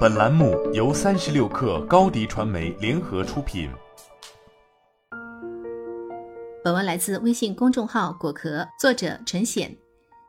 本栏目由三十六氪高低传媒联合出品。本文来自微信公众号“果壳”，作者陈显。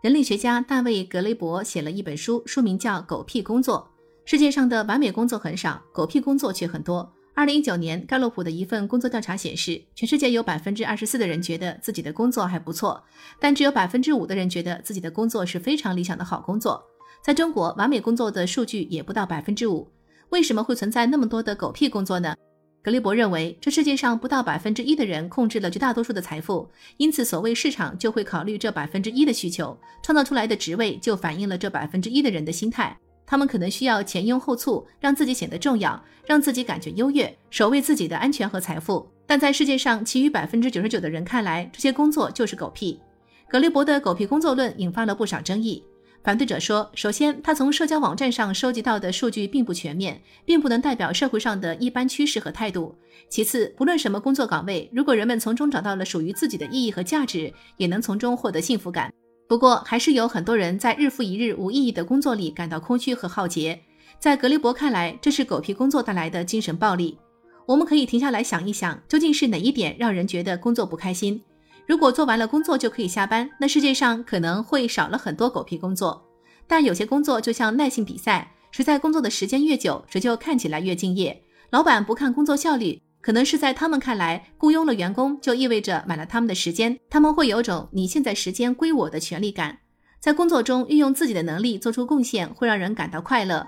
人类学家大卫·格雷伯写了一本书，书名叫《狗屁工作》。世界上的完美工作很少，狗屁工作却很多。二零一九年，盖洛普的一份工作调查显示，全世界有百分之二十四的人觉得自己的工作还不错，但只有百分之五的人觉得自己的工作是非常理想的好工作。在中国，完美工作的数据也不到百分之五。为什么会存在那么多的狗屁工作呢？格雷伯认为，这世界上不到百分之一的人控制了绝大多数的财富，因此所谓市场就会考虑这百分之一的需求，创造出来的职位就反映了这百分之一的人的心态。他们可能需要前拥后簇，让自己显得重要，让自己感觉优越，守卫自己的安全和财富。但在世界上其余百分之九十九的人看来，这些工作就是狗屁。格雷伯的狗屁工作论引发了不少争议。反对者说，首先，他从社交网站上收集到的数据并不全面，并不能代表社会上的一般趋势和态度。其次，不论什么工作岗位，如果人们从中找到了属于自己的意义和价值，也能从中获得幸福感。不过，还是有很多人在日复一日无意义的工作里感到空虚和耗竭。在格雷伯看来，这是狗屁工作带来的精神暴力。我们可以停下来想一想，究竟是哪一点让人觉得工作不开心？如果做完了工作就可以下班，那世界上可能会少了很多狗屁工作。但有些工作就像耐性比赛，谁在工作的时间越久，谁就看起来越敬业。老板不看工作效率，可能是在他们看来，雇佣了员工就意味着买了他们的时间，他们会有种你现在时间归我的权利感。在工作中运用自己的能力做出贡献，会让人感到快乐。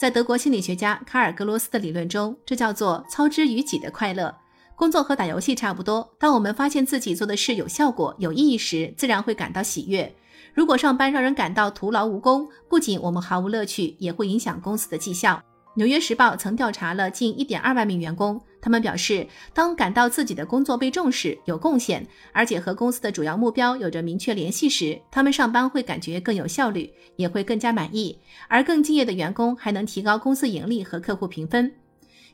在德国心理学家卡尔格罗斯的理论中，这叫做操之于己的快乐。工作和打游戏差不多，当我们发现自己做的事有效果、有意义时，自然会感到喜悦。如果上班让人感到徒劳无功，不仅我们毫无乐趣，也会影响公司的绩效。纽约时报曾调查了近1.2万名员工，他们表示，当感到自己的工作被重视、有贡献，而且和公司的主要目标有着明确联系时，他们上班会感觉更有效率，也会更加满意。而更敬业的员工还能提高公司盈利和客户评分。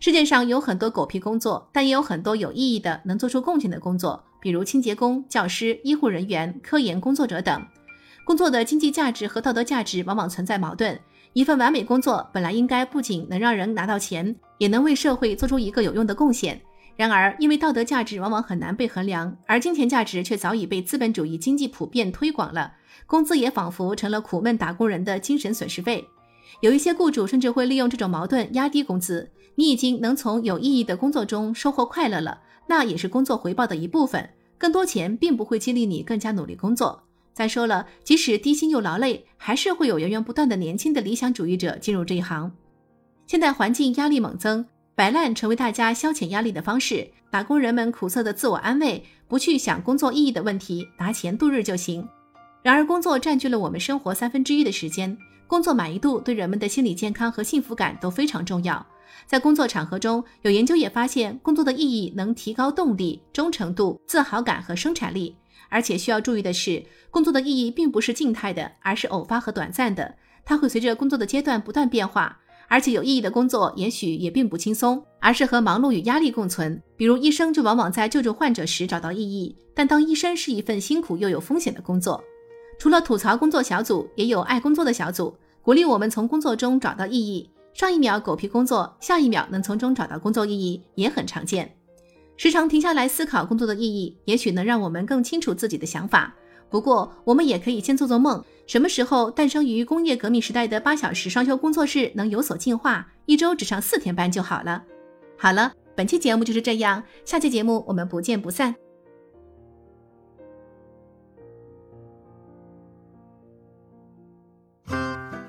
世界上有很多狗屁工作，但也有很多有意义的、能做出贡献的工作，比如清洁工、教师、医护人员、科研工作者等。工作的经济价值和道德价值往往存在矛盾。一份完美工作本来应该不仅能让人拿到钱，也能为社会做出一个有用的贡献。然而，因为道德价值往往很难被衡量，而金钱价值却早已被资本主义经济普遍推广了，工资也仿佛成了苦闷打工人的精神损失费。有一些雇主甚至会利用这种矛盾压低工资。你已经能从有意义的工作中收获快乐了，那也是工作回报的一部分。更多钱并不会激励你更加努力工作。再说了，即使低薪又劳累，还是会有源源不断的年轻的理想主义者进入这一行。现代环境压力猛增，摆烂成为大家消遣压力的方式。打工人们苦涩的自我安慰，不去想工作意义的问题，拿钱度日就行。然而，工作占据了我们生活三分之一的时间，工作满意度对人们的心理健康和幸福感都非常重要。在工作场合中，有研究也发现，工作的意义能提高动力、忠诚度、自豪感和生产力。而且需要注意的是，工作的意义并不是静态的，而是偶发和短暂的。它会随着工作的阶段不断变化。而且有意义的工作也许也并不轻松，而是和忙碌与压力共存。比如医生就往往在救助患者时找到意义，但当医生是一份辛苦又有风险的工作。除了吐槽工作小组，也有爱工作的小组，鼓励我们从工作中找到意义。上一秒狗屁工作，下一秒能从中找到工作意义，也很常见。时常停下来思考工作的意义，也许能让我们更清楚自己的想法。不过，我们也可以先做做梦：什么时候诞生于工业革命时代的八小时双休工作制能有所进化，一周只上四天班就好了？好了，本期节目就是这样，下期节目我们不见不散。